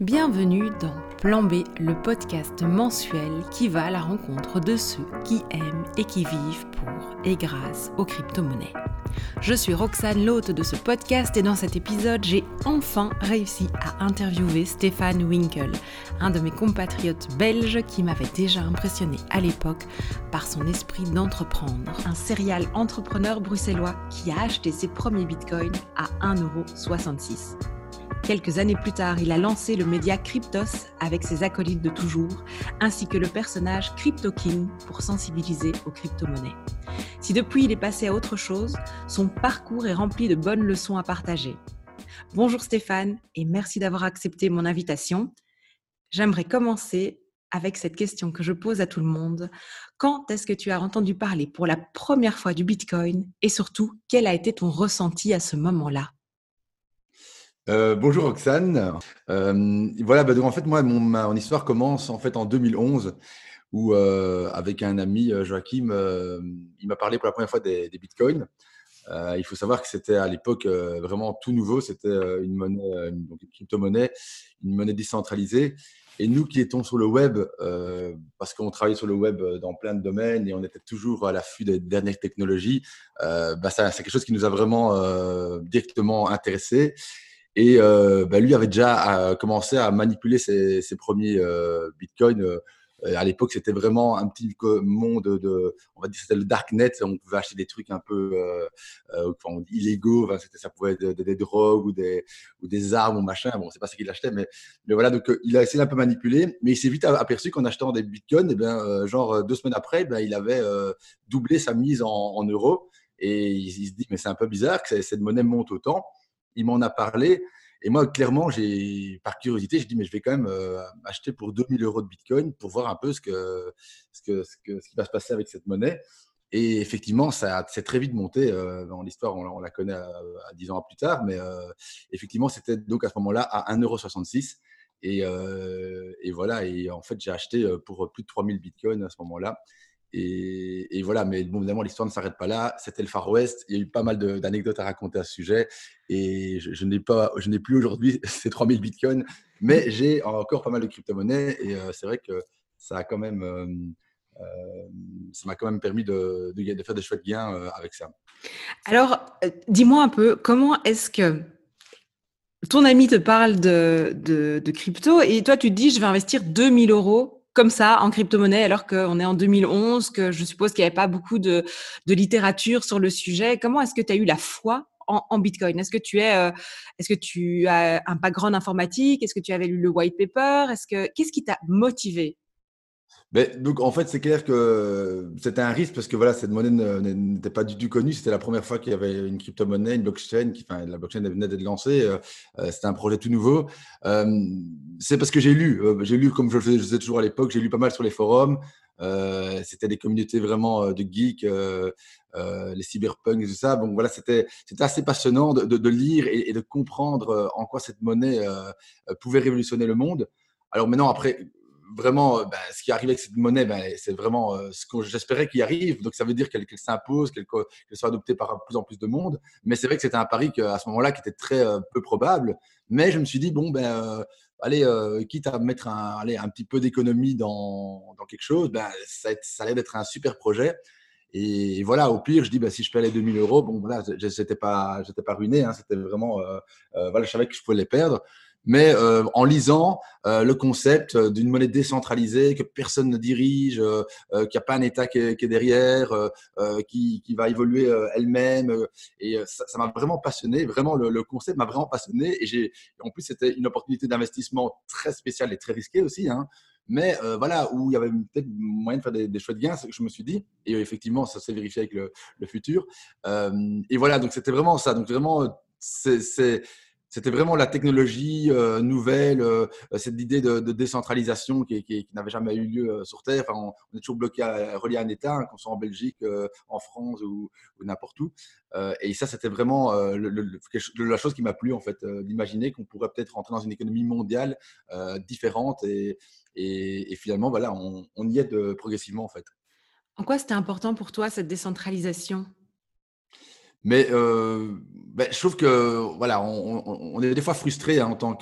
Bienvenue dans Plan B, le podcast mensuel qui va à la rencontre de ceux qui aiment et qui vivent pour et grâce aux crypto-monnaies. Je suis Roxane, l'hôte de ce podcast, et dans cet épisode, j'ai enfin réussi à interviewer Stéphane Winkel, un de mes compatriotes belges qui m'avait déjà impressionné à l'époque par son esprit d'entreprendre. Un serial entrepreneur bruxellois qui a acheté ses premiers bitcoins à 1,66€. Quelques années plus tard, il a lancé le média Cryptos avec ses acolytes de toujours, ainsi que le personnage Crypto King pour sensibiliser aux crypto-monnaies. Si depuis il est passé à autre chose, son parcours est rempli de bonnes leçons à partager. Bonjour Stéphane et merci d'avoir accepté mon invitation. J'aimerais commencer avec cette question que je pose à tout le monde. Quand est-ce que tu as entendu parler pour la première fois du Bitcoin? Et surtout, quel a été ton ressenti à ce moment-là? Euh, bonjour Roxane. Euh, voilà, bah, donc en fait, moi, mon, histoire commence en fait en 2011 où, euh, avec un ami, Joachim, il m'a parlé pour la première fois des, bitcoins. il faut savoir que c'était à l'époque vraiment tout nouveau. C'était une monnaie, une, crypto-monnaie, une monnaie décentralisée. Et nous qui étions sur le web, parce qu'on travaillait sur le web dans plein de domaines et on était toujours à l'affût des dernières technologies, bah, c'est quelque chose qui nous a vraiment directement intéressés. Et euh, bah, lui avait déjà euh, commencé à manipuler ses, premiers euh, bitcoins. à l'époque, c'était vraiment un petit monde de, on va dire, c'était le darknet. On pouvait acheter des trucs un peu illégaux. ça pouvait être des, drogues ou des, armes ou machin. Bon, c'est pas ce qu'il achetait, mais, voilà. Donc, il a essayé d'un peu manipuler, mais il s'est vite aperçu qu'en achetant des bitcoins, eh bien, genre deux semaines après, ben, il avait doublé sa mise en, euros. Et il, se dit, mais c'est un peu bizarre que cette monnaie monte autant il m'en a parlé. Et moi, clairement, j'ai, par curiosité, j'ai dit, mais je vais quand même euh, acheter pour 2000 euros de Bitcoin pour voir un peu ce, que, ce, que, ce, qui va se passer avec cette monnaie. Et effectivement, ça s'est très vite monté. Euh, l'histoire, on, la connaît à, 10 ans plus tard. Mais euh, effectivement, c'était donc à ce moment-là à 1,66 et, et voilà. Et en fait, j'ai acheté pour plus de 3000 bitcoins à ce moment-là. Et, voilà, mais bon, évidemment, l'histoire ne s'arrête pas là. C'était le Far West. Il y a eu pas mal d'anecdotes à raconter à ce sujet. Et je, n'ai plus aujourd'hui ces 3000 bitcoins, mais j'ai encore pas mal de crypto-monnaies. Et euh, c'est vrai que ça a quand même, euh, euh, ça m'a quand même permis de, de, faire des chouettes gains avec ça. Alors, dis-moi un peu, comment est-ce que ton ami te parle de, de, de, crypto? Et toi, tu te dis, je vais investir 2000 euros comme ça en crypto-monnaie alors qu'on est en 2011, que je suppose qu'il n'y avait pas beaucoup de, littérature sur le sujet. Comment est-ce que tu as eu la foi en, Bitcoin? Est-ce que tu es, euh, est-ce que tu as un background informatique? Est-ce que tu avais lu le white paper? Est-ce que qu'est-ce qui t'a motivé? Donc en fait, c'est clair que c'était un risque parce que voilà, cette monnaie n'était pas du tout connue. C'était la première fois qu'il y avait une crypto-monnaie, une blockchain, enfin, la blockchain venait d'être lancée. Euh, euh, c'était un projet tout nouveau. Euh, c'est parce que j'ai lu, j'ai lu comme je le faisais, toujours à l'époque, j'ai lu pas mal sur les forums. c'était des communautés vraiment de geeks, les cyberpunks et tout ça. Donc voilà, c'était assez passionnant de, lire et, de comprendre en quoi cette monnaie pouvait révolutionner le monde. Alors maintenant, après, vraiment, euh, bah, ce qui arrive avec cette monnaie, bah, c'est vraiment euh, ce que j'espérais qu'il arrive. Donc, ça veut dire qu'elle s'impose, qu'elle soit adoptée par plus en plus de monde. Mais c'est vrai que c'était un pari à ce moment-là qui était très euh, peu probable. Mais je me suis dit, bon, ben, allez, quitte à mettre un, allez, un petit peu d'économie dans, dans, quelque chose, ben, ça, ça allait être un super projet. Et, voilà, au pire, je dis, bah, si je paie les 2000 euros, bon, voilà, j'étais pas, pas ruiné. Hein, c'était vraiment, voilà, je savais que je pouvais les perdre mais euh, en lisant euh, le concept d'une monnaie décentralisée que personne ne dirige, euh, qu'il n'y a pas un État qui est, derrière, qui, qui, va évoluer elle-même. et ça m'a vraiment passionné, vraiment le, concept m'a vraiment passionné. Et, j'ai, en plus, c'était une opportunité d'investissement très spéciale et très risquée aussi. Hein. mais voilà, où il y avait peut-être moyen de faire des, des chouettes gains, je me suis dit. Et effectivement, ça s'est vérifié avec le, le futur. et voilà, donc c'était vraiment ça. Donc vraiment, c'est c'était vraiment la technologie euh, nouvelle, euh, cette idée de, décentralisation qui, n'avait jamais eu lieu euh, sur Terre. Enfin, on, est toujours bloqué, à, relié à un État, hein, qu'on soit en Belgique, en France ou, n'importe où. et ça, c'était vraiment la chose qui m'a plu, en fait, d'imaginer qu'on pourrait peut-être rentrer dans une économie mondiale différente. Et, finalement, voilà, on, y est progressivement, en fait. En quoi c'était important pour toi, cette décentralisation? Mais ben, je trouve que voilà, on, est des fois frustré hein, en tant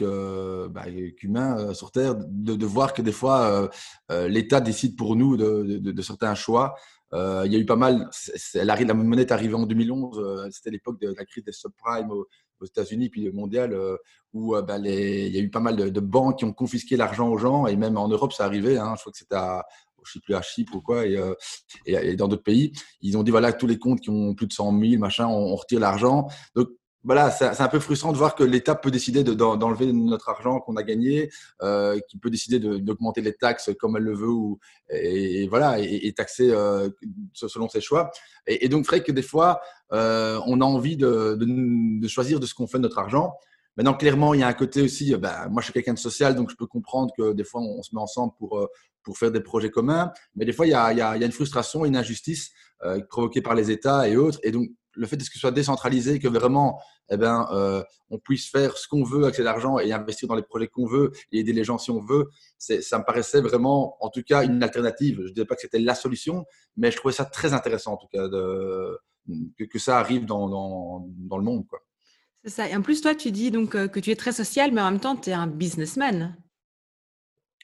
bah, qu'humain sur Terre de, voir que des fois l'État décide pour nous de, de certains choix euh, il y a eu pas mal. la monnaie est arrivée en 2011. Euh, c'était l'époque de la crise des subprimes aux, États-Unis, puis mondial, euh, où bah, il y a eu pas mal de, banques qui ont confisqué l'argent aux gens. Et même en Europe, ça arrivait. Hein, je crois que c'était à, je sais plus à Chypre ou quoi, et, et, dans d'autres pays, ils ont dit voilà tous les comptes qui ont plus de 100 000, machin, on, retire l'argent. Donc voilà, c'est un peu frustrant de voir que l'État peut décider d'enlever notre argent qu'on a gagné, euh, qui peut décider d'augmenter les taxes comme elle le veut, ou, et, voilà, et, taxer euh, selon ses choix. Et, donc, vrai que des fois, euh, on a envie de, choisir de ce qu'on fait de notre argent. Maintenant, clairement, il y a un côté aussi, ben, moi je suis quelqu'un de social, donc je peux comprendre que des fois on, se met ensemble pour, pour faire des projets communs, mais des fois il y a, il y a une frustration, une injustice provoquée par les États et autres. Et donc, le fait que ce soit décentralisé, que vraiment, eh ben, euh, on puisse faire ce qu'on veut avec cet argent et investir dans les projets qu'on veut et aider les gens si on veut, ça me paraissait vraiment, en tout cas, une alternative. Je ne disais pas que c'était la solution, mais je trouvais ça très intéressant, en tout cas, de, que, ça arrive dans, dans, le monde. Et en plus, toi, tu dis donc euh, que tu es très social, mais en même temps, tu es un businessman.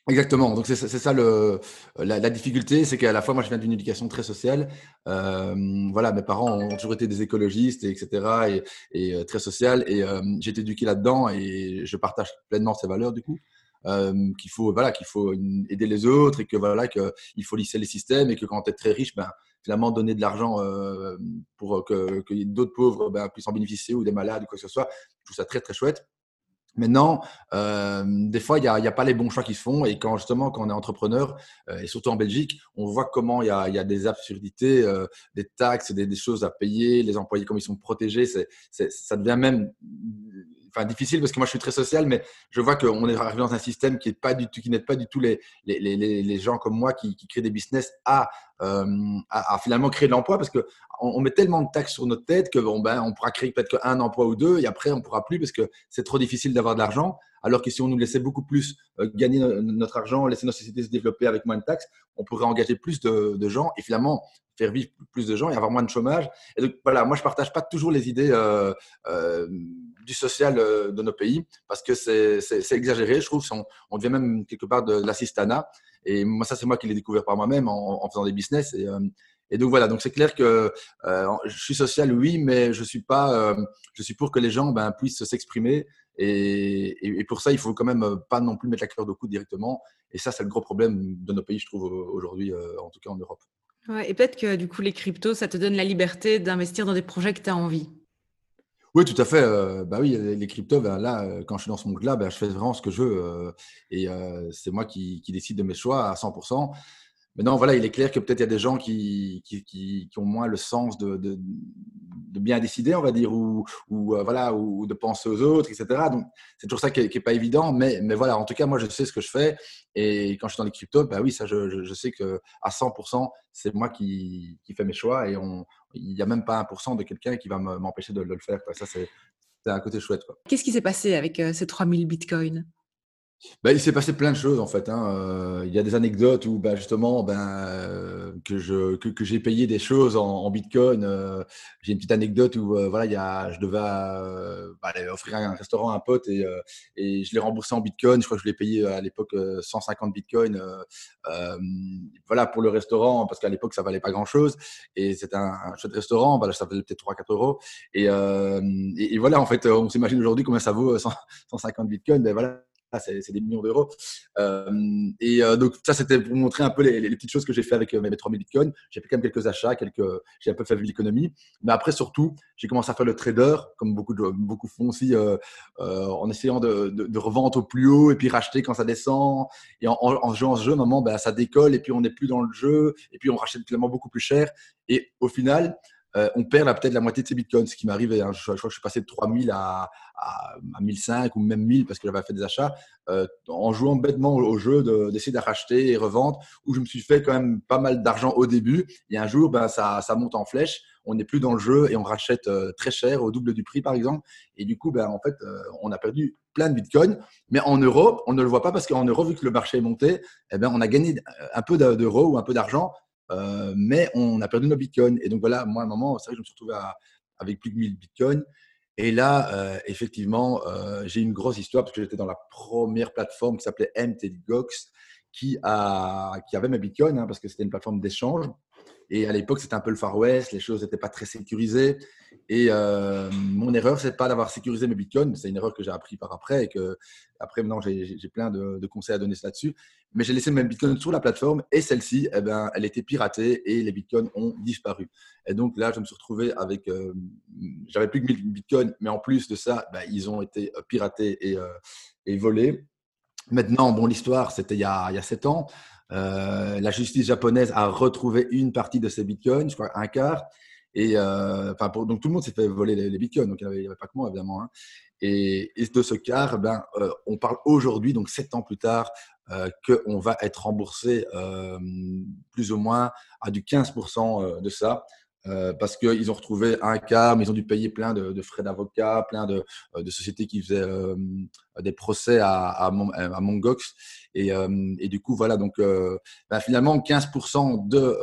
Exactement. Donc c'est ça la, difficulté, c'est qu'à la fois moi je viens d'une éducation très sociale. Euh, voilà, mes parents ont toujours été des écologistes, et etc. Et, euh, très social. Et j'ai été éduqué là-dedans et je partage pleinement ces valeurs du coup. qu'il faut voilà qu'il faut aider les autres et que voilà qu'il faut lisser les systèmes et que quand tu es très riche, ben finalement donner de l'argent pour que, que d'autres pauvres ben, puissent en bénéficier ou des malades ou quoi que ce soit. Je trouve ça très très chouette. Maintenant, euh, des fois, il n'y a, pas les bons choix qui se font. Et quand justement, quand on est entrepreneur, euh, et surtout en Belgique, on voit comment il y a, y a, des absurdités, euh, des taxes, des, choses à payer, les employés, comme ils sont protégés. ça devient même enfin difficile parce que moi je suis très social, mais je vois qu'on est arrivé dans un système qui est pas du tout, qui n'aide pas du tout les, les, les, les, gens comme moi qui, qui créent des business à, euh, à, finalement créer de l'emploi parce que on, met tellement de taxes sur notre tête que bon ben on pourra créer peut-être qu'un emploi ou deux et après on pourra plus parce que c'est trop difficile d'avoir de l'argent. Alors que si on nous laissait beaucoup plus euh, gagner notre argent, laisser nos sociétés se développer avec moins de taxes, on pourrait engager plus de, de gens et finalement faire vivre plus de gens et avoir moins de chômage. Et donc voilà, moi je partage pas toujours les idées euh, euh, du social de nos pays parce que c'est exagéré, je trouve. On, on, devient même quelque part de, l'assistanat. Et moi, ça, c'est moi qui l'ai découvert par moi-même en, faisant des business. Et, et donc voilà, donc c'est clair que je suis social, oui, mais je suis pas, je suis pour que les gens ben, puissent s'exprimer. Et, et, pour ça, il faut quand même pas non plus mettre la cœur de coude directement. Et ça, c'est le gros problème de nos pays, je trouve, aujourd'hui, en tout cas en Europe et peut-être que du coup, les cryptos, ça te donne la liberté d'investir dans des projets que tu as envie. Oui, tout à fait. Euh, bah oui, les, cryptos, ben là, euh, quand je suis dans ce monde-là, ben, je fais vraiment ce que je veux. Euh, et c'est moi qui, qui, décide de mes choix à 100%. Maintenant, voilà, il est clair que peut-être il y a des gens qui, qui, ont moins le sens de, de, bien décider, on va dire, ou, ou voilà, ou de penser aux autres, etc. Donc, c'est toujours ça qui n'est pas évident. Mais, mais voilà, en tout cas, moi, je sais ce que je fais. Et quand je suis dans les cryptos, bah oui, ça, je, je, sais que à 100%, c'est moi qui, qui fais mes choix. Et on, il n'y a même pas 1% de quelqu'un qui va m'empêcher de, le faire. Ça, c'est un côté chouette. Qu'est-ce qui s'est passé avec ces 3000 bitcoins? Bah, il s'est passé plein de choses en fait. Hein. Euh, il y a des anecdotes où bah, justement ben, euh, que, je, que, que j'ai payé des choses en, en Bitcoin. Euh, j'ai une petite anecdote où voilà, il y a, je devais bah, offrir un restaurant à un pote et, et je l'ai remboursé en Bitcoin. Je crois que je l'ai payé à l'époque 150 Bitcoin voilà, pour le restaurant parce qu'à l'époque ça valait pas grand-chose. Et c'était un, un chouette restaurant, bah, ça valait peut-être 3-4 euros. Et, et, et, voilà, en fait, on s'imagine aujourd'hui combien ça vaut 150 Bitcoin. Ben, voilà c'est des millions d'euros. Euh, et euh, donc, ça, c'était pour montrer un peu les, petites choses que j'ai fait avec euh, mes 3000 bitcoins. J'ai fait quand même quelques achats, quelques, j'ai un peu fait l'économie. Mais après, surtout, j'ai commencé à faire le trader, comme beaucoup, de, beaucoup font aussi, en essayant de, de, revendre au plus haut et puis racheter quand ça descend. Et en, jouant ce jeu, moment, ben, ça décolle et puis on n'est plus dans le jeu et puis on rachète clairement beaucoup plus cher. Et au final, euh, on perd peut-être la moitié de ses bitcoins, ce qui m'arrive. Hein, je, crois que je suis passé de 3000 à, à, à 1005 ou même 1000 parce que j'avais fait des achats euh, en jouant bêtement au, jeu d'essayer de, racheter et revendre, où je me suis fait quand même pas mal d'argent au début. Et un jour, ben, ça, ça monte en flèche. On n'est plus dans le jeu et on rachète euh, très cher, au double du prix par exemple. Et du coup, ben, en fait, on a perdu plein de bitcoins. Mais en euros, on ne le voit pas parce qu'en euros, vu que le marché est monté, eh ben, on a gagné un peu d'euros ou un peu d'argent euh, mais on a perdu nos bitcoins. Et donc voilà, moi, à un moment, c'est vrai que je me suis retrouvé avec plus de 1000 bitcoins. Et là, effectivement, j'ai une grosse histoire parce que j'étais dans la première plateforme qui s'appelait MTGOX qui, a, qui avait mes bitcoins hein, parce que c'était une plateforme d'échange. Et à l'époque, c'était un peu le Far West, les choses n'étaient pas très sécurisées. Et euh, mon erreur, c'est pas d'avoir sécurisé mes bitcoins. C'est une erreur que j'ai appris par après et que après maintenant j'ai plein de, conseils à donner là-dessus. Mais j'ai laissé mes bitcoins sur la plateforme et celle-ci, eh ben, elle était piratée et les bitcoins ont disparu. Et donc là, je me suis retrouvé avec, euh, j'avais plus que 1000 bitcoins, mais en plus de ça, ben, ils ont été piratés et, euh, volés. Maintenant, bon, l'histoire, c'était il, il y a 7 ans. Euh, la justice japonaise a retrouvé une partie de ces bitcoins, je crois un quart. Et euh, donc tout le monde s'est fait voler les, bitcoins, donc il n'y avait, pas que moi évidemment. Hein. Et, de ce quart, ben, euh, on parle aujourd'hui, donc sept ans plus tard, qu'on va être remboursé plus ou moins à du 15% de ça. Euh, parce qu'ils ont retrouvé un cas, mais ils ont dû payer plein de, frais d'avocat, plein de, de, sociétés qui faisaient euh, des procès à, à, Mongox. Et, euh, du coup, voilà, donc ben finalement, 15% de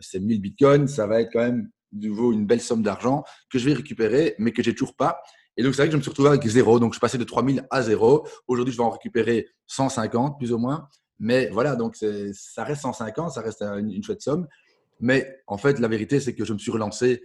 ces 1000 bitcoins, ça va être quand même de nouveau une belle somme d'argent que je vais récupérer, mais que j'ai toujours pas. Et donc, c'est vrai que je me suis retrouvé avec zéro. Donc, je passé de 3000 à zéro. Aujourd'hui, je vais en récupérer 150, plus ou moins. Mais voilà, donc ça reste 150, ça reste une chouette somme. Mais en fait, la vérité, c'est que je me suis relancé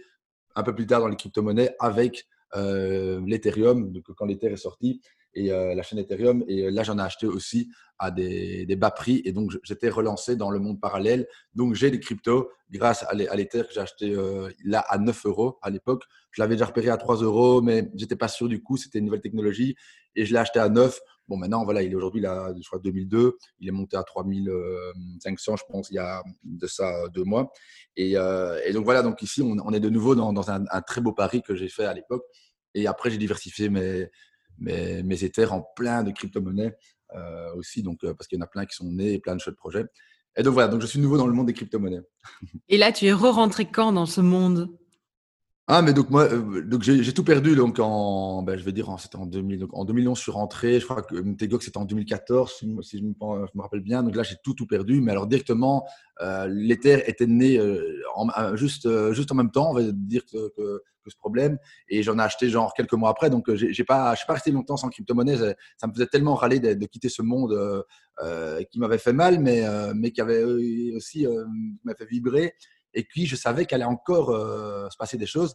un peu plus tard dans les crypto-monnaies avec euh, l'Ethereum, quand l'Ether est sorti, et euh, la chaîne Ethereum. Et euh, là, j'en ai acheté aussi à des, bas prix. Et donc, j'étais relancé dans le monde parallèle. Donc, j'ai des cryptos grâce à l'Ether que j'ai acheté là à 9 euros à l'époque. Je l'avais déjà repéré à 3 euros, mais j'étais pas sûr du coup. C'était une nouvelle technologie. Et je l'ai acheté à 9. Bon, maintenant, voilà, il est aujourd'hui, là, je crois, 2002. Il est monté à 3500, je pense, il y a de ça deux mois. Et, et donc, voilà, donc ici, on, est de nouveau dans, un, très beau pari que j'ai fait à l'époque. Et après, j'ai diversifié mes, mes, Ethers en plein de crypto-monnaies euh, aussi, donc, euh, parce qu'il y en a plein qui sont nés et plein de chouettes projets. Et donc voilà, donc je suis nouveau dans le monde des crypto-monnaies. Et là, tu es re-rentré quand dans ce monde? Ah, mais donc moi, euh, donc j'ai tout perdu donc en, ben, je vais dire, c'était en 2000. Donc en 2011, je suis rentré. Je crois que Mtegox c'était en 2014, si, je, me, rappelle bien. Donc là, j'ai tout tout perdu. Mais alors directement, euh, l'Ether était né euh, en, juste juste en même temps, on va dire que, que, ce problème. Et j'en ai acheté genre quelques mois après. Donc j'ai pas, je suis pas resté longtemps sans crypto-monnaie. Ça me faisait tellement râler de, quitter ce monde qui m'avait fait mal, mais mais qui avait aussi m'a fait vibrer. Et puis, je savais qu'elle allait encore euh, se passer des choses.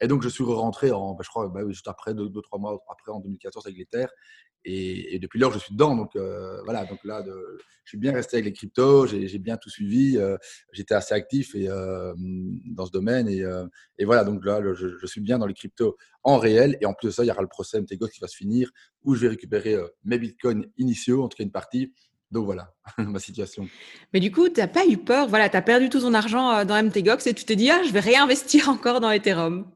Et donc, je suis rentré, en, bah, je crois, bah, juste après, deux, deux, trois mois après, en 2014, avec les terres. Et, depuis lors, je suis dedans. Donc, euh, voilà. Donc là, je suis bien resté avec les cryptos. J'ai bien tout suivi. Euh, j'étais assez actif et, dans ce domaine. Et, et, voilà. Donc là, je, je, suis bien dans les cryptos en réel. Et en plus de ça, il y aura le procès MTGO qui va se finir où je vais récupérer mes bitcoins initiaux, en tout cas une partie, donc voilà ma situation. Mais du coup, tu n'as pas eu peur, voilà, tu as perdu tout ton argent euh, dans MTGOX et tu t'es dit, ah, je vais réinvestir encore dans Ethereum.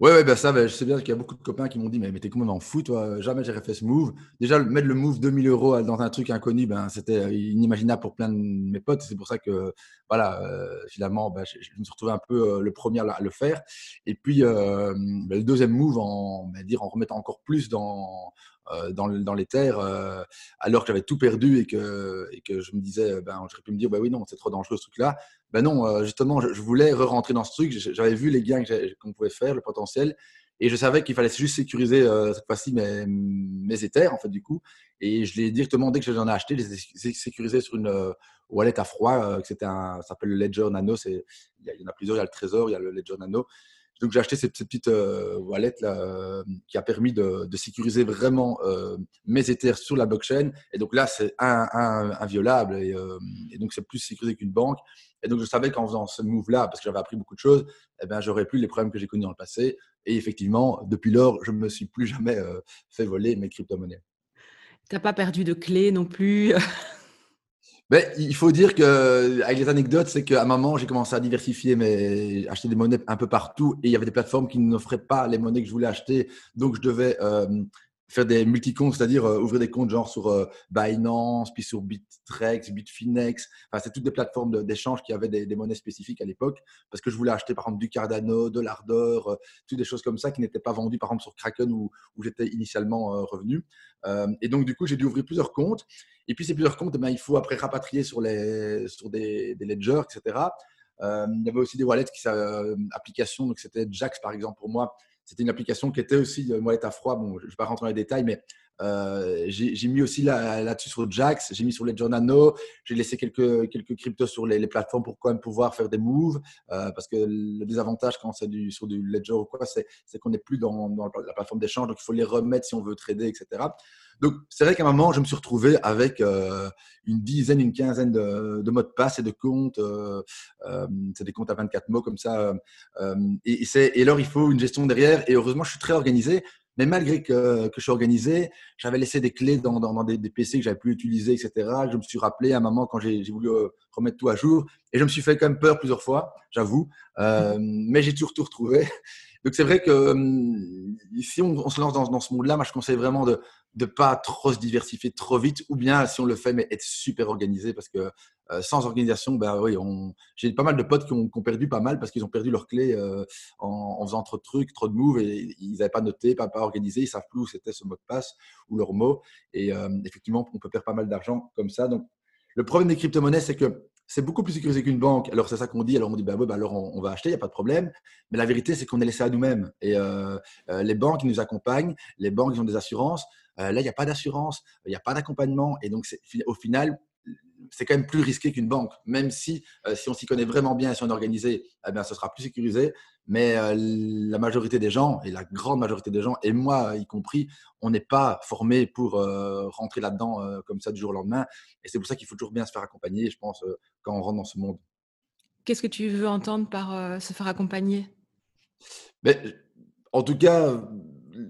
Oui, ouais, ben ça, ben, je sais bien qu'il y a beaucoup de copains qui m'ont dit, mais, mais t'es complètement fou, toi, jamais j'aurais fait ce move. Déjà, mettre le move 2000 euros dans un truc inconnu, ben, c'était euh, inimaginable pour plein de mes potes. C'est pour ça que, voilà, euh, finalement, ben, je, me suis retrouvé un peu le premier à, le faire. Et puis, ben, le deuxième move, en, dire, en remettant encore plus dans, dans, dans, les terres, euh, alors que j'avais tout perdu et que, je me disais, ben, j'aurais pu me dire, bah oui, non, c'est trop dangereux ce truc-là. Ben non, euh, justement, je, voulais re-rentrer dans ce truc. J'avais vu les gains qu'on pouvait faire, le potentiel. Et je savais qu'il fallait juste sécuriser cette fois-ci mes, mes en fait, du coup. Et je l'ai directement, dès que j'en ai acheté, je les ai sécurisés sur une wallet à froid, ça s'appelle le Ledger Nano. Il y, en a plusieurs, il y a le Trésor, il y a le Ledger Nano. Donc j'ai acheté cette, petite euh, wallet là, euh, qui a permis de, sécuriser vraiment euh, mes Ethers sur la blockchain. Et donc là, c'est inviolable et, donc c'est plus sécurisé qu'une banque. Et donc je savais qu'en faisant ce move-là, parce que j'avais appris beaucoup de choses, eh ben, j'aurais plus les problèmes que j'ai connus dans le passé. Et effectivement, depuis lors, je ne me suis plus jamais fait voler mes crypto-monnaies. Tu n'as pas perdu de clés non plus? Ben, il faut dire que avec les anecdotes, c'est qu'à un moment, j'ai commencé à diversifier, mais acheter des monnaies un peu partout, et il y avait des plateformes qui n'offraient pas les monnaies que je voulais acheter, donc je devais euh, faire des multicomptes, c'est-à-dire euh, ouvrir des comptes genre sur euh, Binance, puis sur Bittrex, Bitfinex. Enfin, c'est toutes des plateformes d'échange qui avaient des, monnaies spécifiques à l'époque, parce que je voulais acheter par exemple du Cardano, de l'Ardor, euh, toutes des choses comme ça qui n'étaient pas vendues par exemple sur Kraken où, j'étais initialement revenu. et donc du coup, j'ai dû ouvrir plusieurs comptes. Et puis ces plusieurs comptes, eh ben, il faut après rapatrier sur, les, sur des, des ledgers, etc. il y avait aussi des wallets qui applications, donc c'était Jax par exemple pour moi. C'était une application qui était aussi une wallet à froid. Bon, je ne vais pas rentrer dans les détails, mais euh, j'ai mis aussi là-dessus sur Jax, j'ai mis sur Ledger Nano, j'ai laissé quelques, quelques cryptos sur les, plateformes pour quand même pouvoir faire des moves, euh, parce que le désavantage quand c'est du, sur du Ledger ou quoi, c'est qu'on n'est plus dans, la plateforme d'échange, donc il faut les remettre si on veut trader, etc. Donc c'est vrai qu'à un moment, je me suis retrouvé avec euh, une dizaine, une quinzaine de, mots de passe et de comptes, c'est des comptes à 24 mots comme ça, et, et alors il faut une gestion derrière, et heureusement je suis très organisé, mais malgré que, que je suis organisé, j'avais laissé des clés dans, dans, des, PC que j'avais plus utilisés, etc. Je me suis rappelé à un moment quand j'ai voulu euh, remettre tout à jour et je me suis fait quand même peur plusieurs fois, j'avoue. Euh, mais j'ai toujours tout retrouvé. Donc c'est vrai que euh, si on, se lance dans, dans ce monde-là, moi je conseille vraiment de ne pas trop se diversifier trop vite, ou bien si on le fait, mais être super organisé parce que euh, sans organisation, ben oui, j'ai pas mal de potes qui ont, perdu pas mal parce qu'ils ont perdu leurs clés euh, en, faisant trop de trucs, trop de moves et ils n'avaient pas noté, pas, pas organisé, ils savent plus où c'était ce mot de passe ou leur mot. Et euh, effectivement, on peut perdre pas mal d'argent comme ça. Donc, le problème des crypto-monnaies, c'est que c'est beaucoup plus sécurisé qu'une banque. Alors, c'est ça qu'on dit. Alors, on dit, bah, bah alors on, va acheter, il n'y a pas de problème. Mais la vérité, c'est qu'on est laissé à nous-mêmes. Et les banques, nous accompagnent. Les banques, ils ont des assurances. là, il n'y a pas d'assurance, il n'y a pas d'accompagnement. Et donc, au final, c'est quand même plus risqué qu'une banque, même si, euh, si on s'y connaît vraiment bien, si on est organisé, eh bien, ce sera plus sécurisé. Mais euh, la majorité des gens, et la grande majorité des gens, et moi y compris, on n'est pas formé pour euh, rentrer là-dedans comme ça du jour au lendemain. Et c'est pour ça qu'il faut toujours bien se faire accompagner, je pense, quand on rentre dans ce monde. Qu'est-ce que tu veux entendre par se faire accompagner? Mais, ben, En tout cas,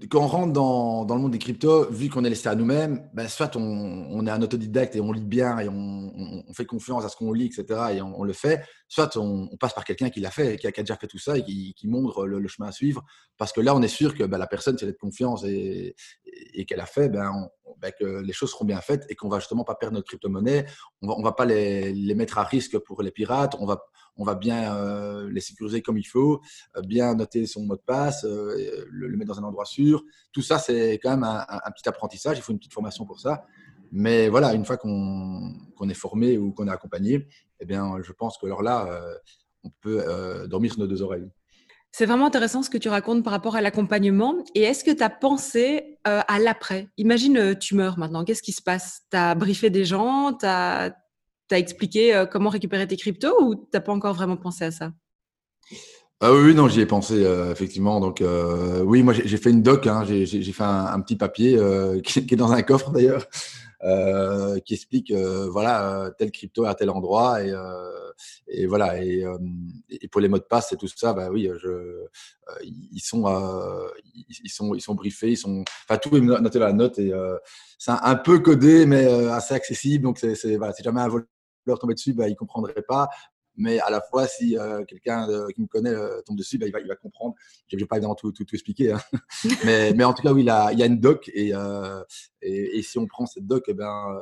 quand on rentre dans, dans, le monde des cryptos, vu qu'on est laissé à nous-mêmes, ben soit on, on, est un autodidacte et on lit bien et on, on fait confiance à ce qu'on lit, etc. et on, le fait, soit on, passe par quelqu'un qui l'a fait, qui a, qui déjà fait tout ça et qui, montre le, chemin à suivre. Parce que là, on est sûr que ben, la personne, si elle est de confiance et, qu'elle a fait, ben, ben, que les choses seront bien faites et qu'on va justement pas perdre notre crypto-monnaie. On va, va pas les, mettre à risque pour les pirates. On va, on va bien euh, les sécuriser comme il faut, euh, bien noter son mot de passe, euh, le, mettre dans un endroit sûr. Tout ça, c'est quand même un, petit apprentissage. Il faut une petite formation pour ça. Mais voilà, une fois qu'on est formé ou qu'on est accompagné, eh bien, je pense que alors là, on peut dormir sur nos deux oreilles. C'est vraiment intéressant ce que tu racontes par rapport à l'accompagnement. Et est-ce que tu as pensé à l'après? Imagine, tu meurs maintenant. Qu'est-ce qui se passe? Tu as briefé des gens? Tu as, as expliqué euh, comment récupérer tes cryptos ou tu n'as pas encore vraiment pensé à ça? Ah oui, non, j'y ai pensé, euh, effectivement. Donc, euh, oui, moi, j'ai fait une doc, hein. j'ai fait un, petit papier qui, est dans un coffre d'ailleurs, qui explique, voilà, tel crypto à tel endroit. Et, et voilà, et, et, pour les mots de passe et tout ça, bah oui, je, ils, sont, ils, sont, ils sont briefés, ils sont, enfin, tout est noté dans la note. Et c'est un, peu codé, mais assez accessible. Donc, c'est voilà, jamais un vol leur tomber dessus, bah, il ne comprendrait pas. Mais à la fois, si euh, quelqu'un euh, qui me connaît euh, tombe dessus, bah, il, va, il va comprendre. Je ne vais pas évidemment tout, tout, tout expliquer. Hein. mais, mais, en tout cas, oui, il, a, il y a une doc. Et, et, et, si on prend cette doc, eh ben,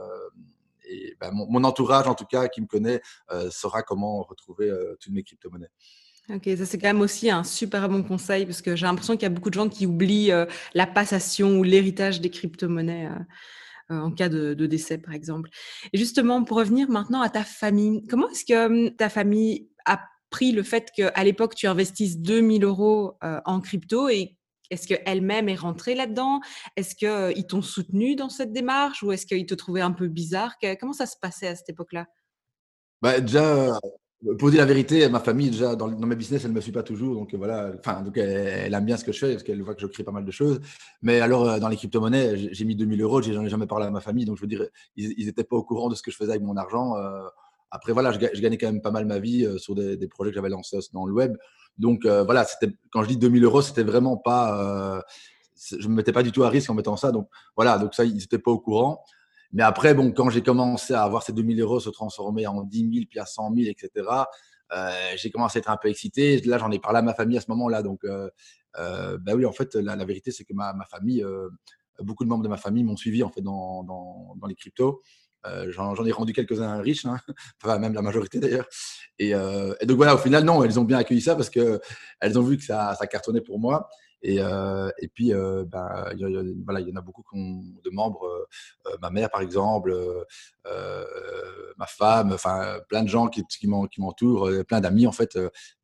et ben, mon, entourage, en tout cas, qui me connaît, saura comment retrouver toutes mes crypto-monnaies. Ok, ça c'est quand même aussi un super bon conseil parce que j'ai l'impression qu'il y a beaucoup de gens qui oublient la passation ou l'héritage des crypto-monnaies. Euh, en cas de, décès, par exemple. Et justement, pour revenir maintenant à ta famille, comment est-ce que hum, ta famille a pris le fait qu'à l'époque, tu investisses 2000 euros euh, en crypto et est-ce qu'elle-même est rentrée là-dedans? Est-ce qu'ils euh, t'ont soutenu dans cette démarche ou est-ce qu'ils te trouvaient un peu bizarre? Comment ça se passait à cette époque-là? Bah, Déjà, pour dire la vérité, ma famille, déjà, dans, mes business, elle ne me suit pas toujours. Donc, voilà. Enfin, donc, elle, aime bien ce que je fais parce qu'elle voit que je crée pas mal de choses. Mais alors, euh, dans les crypto-monnaies, j'ai mis 2000 euros. J'en ai jamais parlé à ma famille. Donc, je veux dire, ils n'étaient pas au courant de ce que je faisais avec mon argent. Euh. après, voilà, je, gagnais quand même pas mal ma vie euh, sur des, projets que j'avais lancés dans le web. Donc, voilà, quand je dis 2000 euros, c'était vraiment pas. je ne me mettais pas du tout à risque en mettant ça. Donc, voilà, donc ça, ils n'étaient pas au courant. Mais après, bon, quand j'ai commencé à avoir ces 2000 euros se transformer en 10 000, puis à 100 000, etc., j'ai commencé à être un peu excité. Là, j'en ai parlé à ma famille à ce moment-là. Donc, euh, euh, bah oui, en fait, la, vérité, c'est que ma, famille, euh, beaucoup de membres de ma famille m'ont suivi en fait dans, les cryptos. Euh, j'en ai rendu quelques-uns riches, hein, même la majorité d'ailleurs. Et, donc voilà, au final, non, elles ont bien accueilli ça parce que elles ont vu que ça cartonnait pour moi. Et, et puis, y, voilà, il y en a beaucoup de membres, ma mère par exemple, ma femme, enfin plein de gens qui, qui m'entourent, plein d'amis en fait,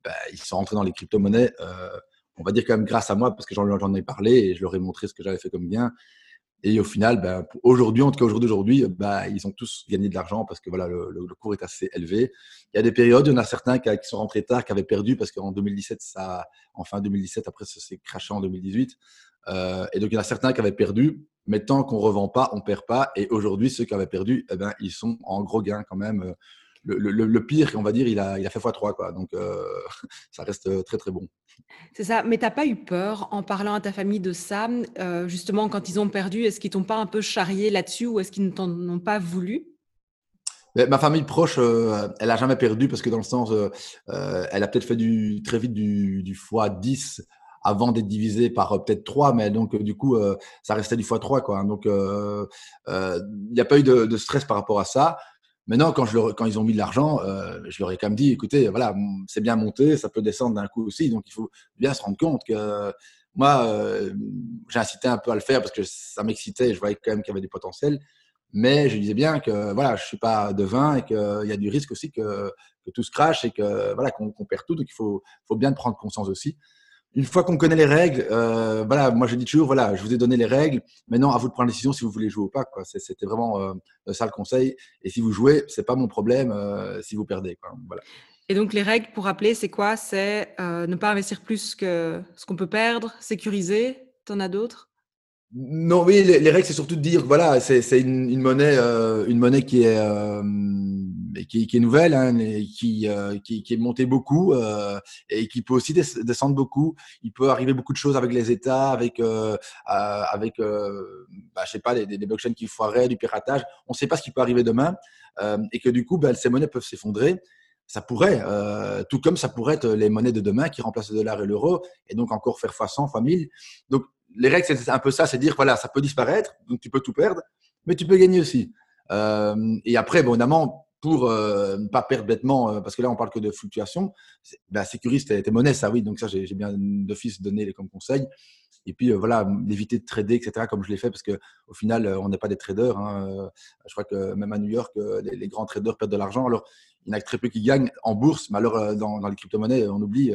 ben, ils sont rentrés dans les crypto-monnaies on va dire quand même grâce à moi, parce que j'en ai parlé et je leur ai montré ce que j'avais fait comme bien. Et au final, ben, aujourd'hui, en tout cas aujourd'hui, ben, ils ont tous gagné de l'argent parce que voilà, le, cours est assez élevé. Il y a des périodes, il y en a certains qui, sont rentrés tard, qui avaient perdu parce qu'en 2017, ça, en fin 2017, après ça s'est craché en 2018. Euh, et donc il y en a certains qui avaient perdu, mais tant qu'on revend pas, on perd pas. Et aujourd'hui, ceux qui avaient perdu, eh ben, ils sont en gros gain quand même. Le, le, pire, on va dire, il a, il a fait x3. Quoi. Donc euh, ça reste très très bon. C'est ça, mais tu n'as pas eu peur en parlant à ta famille de ça, euh, justement quand ils ont perdu, est-ce qu'ils t'ont pas un peu charrié là-dessus ou est-ce qu'ils ne t'en ont pas voulu? Ma famille proche, euh, elle n'a jamais perdu parce que dans le sens, euh, elle a peut-être fait du, très vite du, du x10 avant d'être divisé par peut-être 3, mais donc du coup, ça restait du x3. Quoi. Donc, il n'y a pas eu de, stress par rapport à ça. Maintenant, quand, quand ils ont mis de l'argent, euh, je leur ai quand même dit, écoutez, voilà, c'est bien monté, ça peut descendre d'un coup aussi, donc il faut bien se rendre compte que moi, euh, j'ai incité un peu à le faire parce que ça m'excitait, je voyais quand même qu'il y avait du potentiel, mais je disais bien que voilà, je suis pas devin et qu'il y a du risque aussi que, tout se crache et que voilà qu'on perd tout, donc il faut bien prendre conscience aussi une fois qu'on connaît les règles, euh, voilà, moi je dis toujours, voilà, je vous ai donné les règles. Maintenant, à vous de prendre la décision si vous voulez jouer ou pas. C'était vraiment euh, ça le conseil. Et si vous jouez, c'est pas mon problème euh, si vous perdez. Quoi. Voilà. Et donc les règles, pour rappeler, c'est quoi? C'est ne pas investir plus que ce qu'on peut perdre, sécuriser. T'en as d'autres? Non, oui, les, règles, c'est surtout de dire, voilà, c'est une, une, monnaie, une monnaie qui est qui, qui, est nouvelle, hein, qui, euh, qui, qui, est montée beaucoup euh, et qui peut aussi descendre beaucoup. Il peut arriver beaucoup de choses avec les États, avec, euh, avec bah, je sais pas, des, des blockchains qui foiraient, du piratage. On ne sait pas ce qui peut arriver demain et que du coup, bah, ces monnaies peuvent s'effondrer. Ça pourrait, tout comme ça pourrait être les monnaies de demain qui remplacent le dollar et l'euro et donc encore faire fois 100, fois 1000. Donc les règles, c'est un peu ça, c'est dire voilà, ça peut disparaître, donc tu peux tout perdre, mais tu peux gagner aussi. et après, bon, évidemment, pour euh, ne pas perdre bêtement, euh, parce que là, on parle que de fluctuation. Ben, sécurise tes, monnaies, ça oui. Donc ça, j'ai bien d'office donné comme conseil. Et puis euh, voilà, d'éviter de trader, etc. Comme je l'ai fait, parce que au final, on n'est pas des traders. Hein. Je crois que même à New York, les, grands traders perdent de l'argent. Alors, il y en a très peu qui gagnent en bourse, mais alors dans, les crypto-monnaies, on oublie.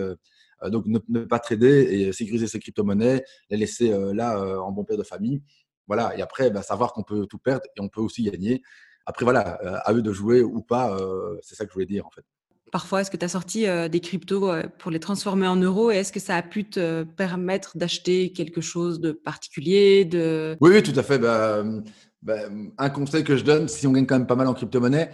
Donc ne, pas trader et sécuriser ses crypto-monnaies, les laisser là en bon père de famille. Voilà. Et après, ben, savoir qu'on peut tout perdre et on peut aussi gagner. Après, voilà, euh, à eux de jouer ou pas, euh, c'est ça que je voulais dire en fait. Parfois, est-ce que tu as sorti euh, des cryptos pour les transformer en euros et est-ce que ça a pu te permettre d'acheter quelque chose de particulier de... Oui, oui, tout à fait. Bah, bah, un conseil que je donne, si on gagne quand même pas mal en crypto-monnaie,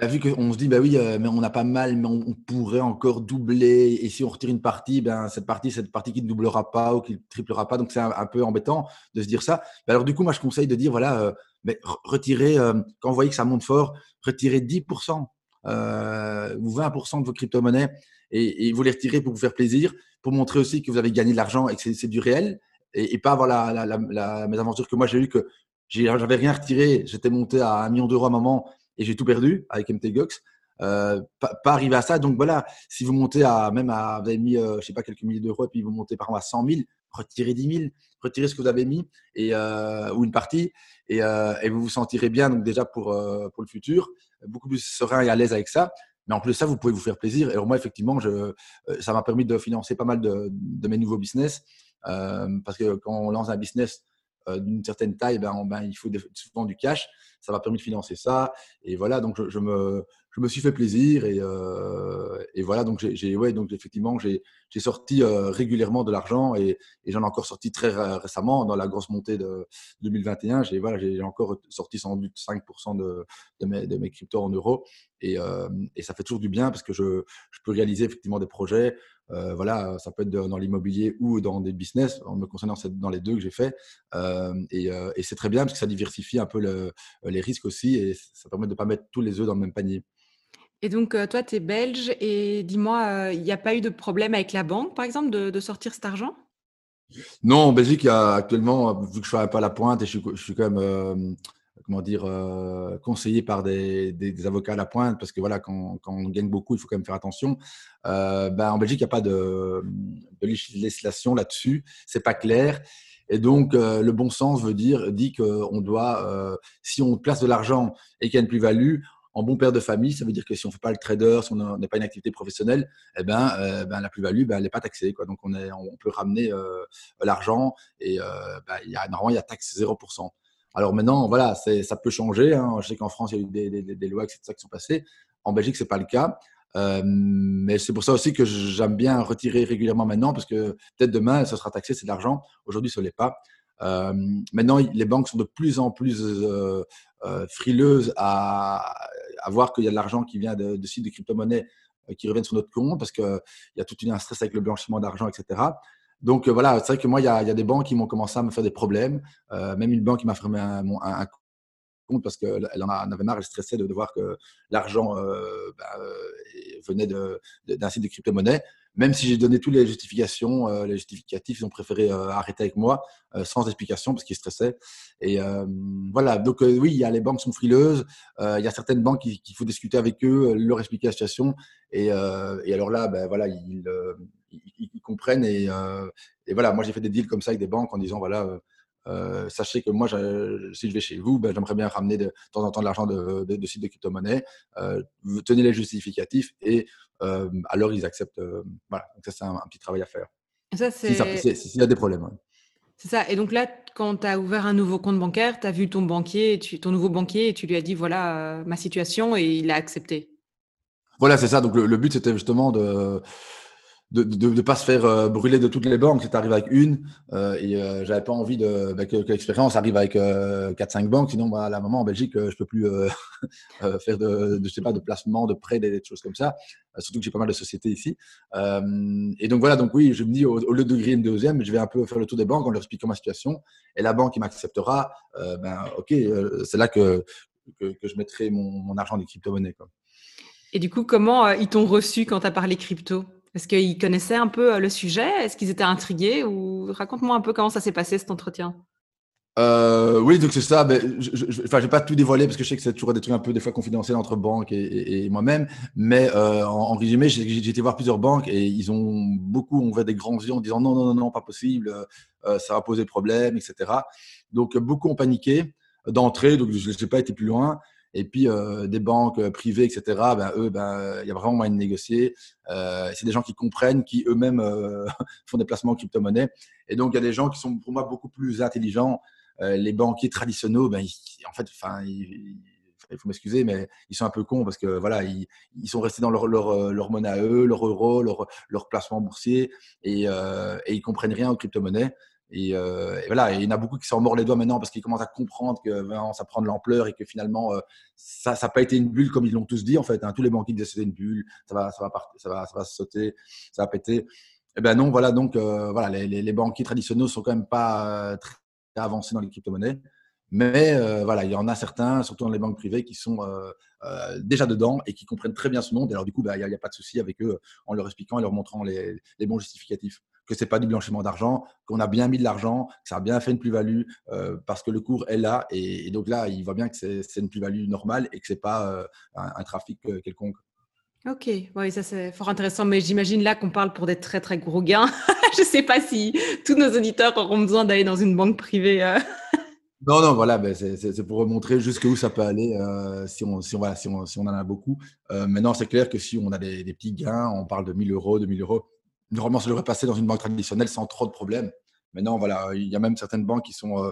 bah, vu qu'on se dit, bah oui, mais on a pas mal, mais on, pourrait encore doubler. Et si on retire une partie, ben, cette partie, cette partie qui ne doublera pas ou qui ne triplera pas. Donc, c'est un, peu embêtant de se dire ça. alors, du coup, moi, je conseille de dire, voilà, mais retirez, euh, quand vous voyez que ça monte fort, retirez 10% euh, ou 20% de vos crypto-monnaies et, vous les retirez pour vous faire plaisir, pour montrer aussi que vous avez gagné de l'argent et que c'est du réel et, pas avoir la, la, mésaventure que moi j'ai eu que j'avais rien retiré, j'étais monté à un million d'euros à un moment et j'ai tout perdu avec MTGOX. Euh, pas, arriver à ça. Donc voilà, si vous montez à même à, vous avez mis, je sais pas, quelques milliers d'euros et puis vous montez par exemple à 100 000, retirez 10 000, retirez ce que vous avez mis et, ou une partie euh, et, vous vous sentirez bien donc déjà pour, euh, pour le futur, beaucoup plus serein et à l'aise avec ça. Mais en plus de ça, vous pouvez vous faire plaisir. Et moi, effectivement, euh, ça m'a permis de financer pas mal de mes nouveaux business. parce que quand on lance un business d'une certaine taille, ben, ben, il faut souvent du cash. Ça m'a permis de financer ça. Et voilà, donc je, me, je me suis fait plaisir et, euh, et voilà donc j'ai ouais donc effectivement j'ai sorti euh, régulièrement de l'argent et, et j'en ai encore sorti très récemment dans la grosse montée de 2021 j'ai voilà j'ai encore sorti sans doute 5% de, de, mes, de mes cryptos en euros et, euh, et, ça fait toujours du bien parce que je, je peux réaliser effectivement des projets euh, voilà ça peut être dans l'immobilier ou dans des business en me concernant c'est dans les deux que j'ai fait euh, et, et c'est très bien parce que ça diversifie un peu le, les risques aussi et ça permet de ne pas mettre tous les œufs dans le même panier. Et donc, toi, tu es belge et dis-moi, il n'y a pas eu de problème avec la banque, par exemple, de, sortir cet argent? Non, en Belgique, actuellement, vu que je suis un peu à la pointe et je suis, je suis quand même, euh, comment dire, conseillé par des, avocats à la pointe, parce que voilà, quand, on gagne beaucoup, il faut quand même faire attention. Ben, en Belgique, il n'y a pas de, législation là-dessus, c'est pas clair. Et donc, le bon sens veut dire, dit qu'on doit, si on place de l'argent et qu'il y a une plus-value, en bon père de famille, ça veut dire que si on ne fait pas le trader, si on n'est pas une activité professionnelle, eh ben, euh, ben la plus-value, ben, elle n'est pas taxée. Quoi. Donc, on, est, on peut ramener euh, l'argent et euh, ben, y a, normalement, il y a taxe 0%. Alors maintenant, voilà, ça peut changer. Hein. Je sais qu'en France, il y a eu des, des, lois etc., qui sont passées. En Belgique, ce n'est pas le cas. mais c'est pour ça aussi que j'aime bien retirer régulièrement maintenant, parce que peut-être demain, ça sera taxé, c'est de l'argent. Aujourd'hui, ce n'est pas. maintenant, les banques sont de plus en plus frileuses à, voir qu'il y a de l'argent qui vient de, sites de crypto-monnaies euh, qui reviennent sur notre compte parce qu'il y a tout un stress avec le blanchiment d'argent, etc. Donc euh, voilà, c'est vrai que moi, il y, a, des banques qui m'ont commencé à me faire des problèmes. Euh, même une banque qui m'a fermé un, compte parce qu'elle en, avait marre, elle stressait de, voir que l'argent bah, venait d'un site de crypto-monnaie même si j'ai donné toutes les justifications, euh, les justificatifs, ils ont préféré euh, arrêter avec moi euh, sans explication parce qu'ils stressaient. Et voilà, donc oui, il y a les banques sont frileuses, il y a certaines banques qu'il faut discuter avec eux, leur expliquer la situation. Et, alors là, ben, voilà, ils, comprennent. Et, et, voilà, moi j'ai fait des deals comme ça avec des banques en disant voilà euh, sachez que moi, si je vais chez vous, ben, j'aimerais bien ramener de, temps en temps de l'argent de, de, sites de crypto-monnaie. Euh, tenez les justificatifs et euh, alors ils acceptent. voilà, donc ça, c'est un, petit travail à faire. Ça, S'il y a des problèmes. C'est ça. Et donc là, quand tu as ouvert un nouveau compte bancaire, tu as vu ton banquier, tu, ton nouveau banquier, et tu lui as dit voilà ma situation, et il a accepté. Voilà, c'est ça. Donc le but, c'était justement de de ne pas se faire euh, brûler de toutes les banques. C'est arrivé avec une euh, et euh, j'avais pas envie de, bah, que, l'expérience arrive avec 4-5 banques. Sinon, moi, à la moment en Belgique, je peux plus faire de, je sais pas, de placement, de prêt, des, choses comme ça. surtout que j'ai pas mal de sociétés ici. et donc voilà, donc oui, je me dis au, lieu de griller une deuxième, je vais un peu faire le tour des banques en leur expliquant ma situation. Et la banque qui m'acceptera, ben ok, c'est là que, que, je mettrai mon, mon argent des crypto-monnaies. Et du coup, comment ils t'ont reçu quand tu as parlé crypto? Est-ce qu'ils connaissaient un peu euh, le sujet Est-ce qu'ils étaient intrigués ou raconte-moi un peu comment ça s'est passé cet entretien. Euh, oui, donc c'est ça. Ben, je ne vais pas tout dévoiler parce que je sais que c'est toujours des trucs un peu des fois confidentiels entre banques et, moi-même. Mais euh, en, résumé, j'ai été voir plusieurs banques et ils ont beaucoup ont des grands yeux en disant non, non, non, non, pas possible, ça va poser problème, etc. Donc beaucoup ont paniqué d'entrée. Donc je n'ai pas été plus loin. Et puis, euh, des banques euh, privées, etc., ben, eux, ben, il y a vraiment moyen de négocier. Euh, c'est des gens qui comprennent, qui eux-mêmes font des placements en crypto-monnaie. Et donc, il y a des gens qui sont pour moi beaucoup plus intelligents. les banquiers traditionnels, ben, en fait, enfin, il faut m'excuser, mais ils sont un peu cons parce que voilà, ils, sont restés dans leur, leur, monnaie à eux, leur euro, leur, leur placement boursier, et, et ils comprennent rien aux crypto-monnaies. Euh, et, voilà, il y en a beaucoup qui s'en mordent les doigts maintenant parce qu'ils commencent à comprendre que ça prend de l'ampleur et que finalement, euh, ça n'a pas été une bulle comme ils l'ont tous dit en fait. Hein. Tous les banquiers disaient c'était une bulle, ça va, ça, va va sauter, ça va péter. Et eh ben non, voilà, donc euh, voilà, les, les, banquiers traditionnels sont quand même pas très avancés dans les crypto-monnaies. Mais voilà, il y en a certains, surtout dans les banques privées, qui sont déjà dedans et qui comprennent très bien ce monde. Et alors, du coup, bah, il n'y a, pas de souci avec eux en leur expliquant et leur montrant les, les bons justificatifs que c'est pas du blanchiment d'argent, qu'on a bien mis de l'argent, que ça a bien fait une plus-value euh, parce que le cours est là. Et, donc là, il voit bien que c'est une plus-value normale et que c'est pas euh, un, trafic euh, quelconque. Ok, oui, ça c'est fort intéressant, mais j'imagine là qu'on parle pour des très très gros gains. Je ne sais pas si tous nos auditeurs auront besoin d'aller dans une banque privée. Non, non, voilà, ben c'est pour montrer jusqu'où ça peut aller si, on, si, on, si, on, si, on, en a beaucoup. maintenant, c'est clair que si on a des, des, petits gains, on parle de 1000 euros, 2000 euros, Normalement, ça devrait passer dans une banque traditionnelle sans trop de problèmes. Maintenant, voilà, il y a même certaines banques qui sont euh,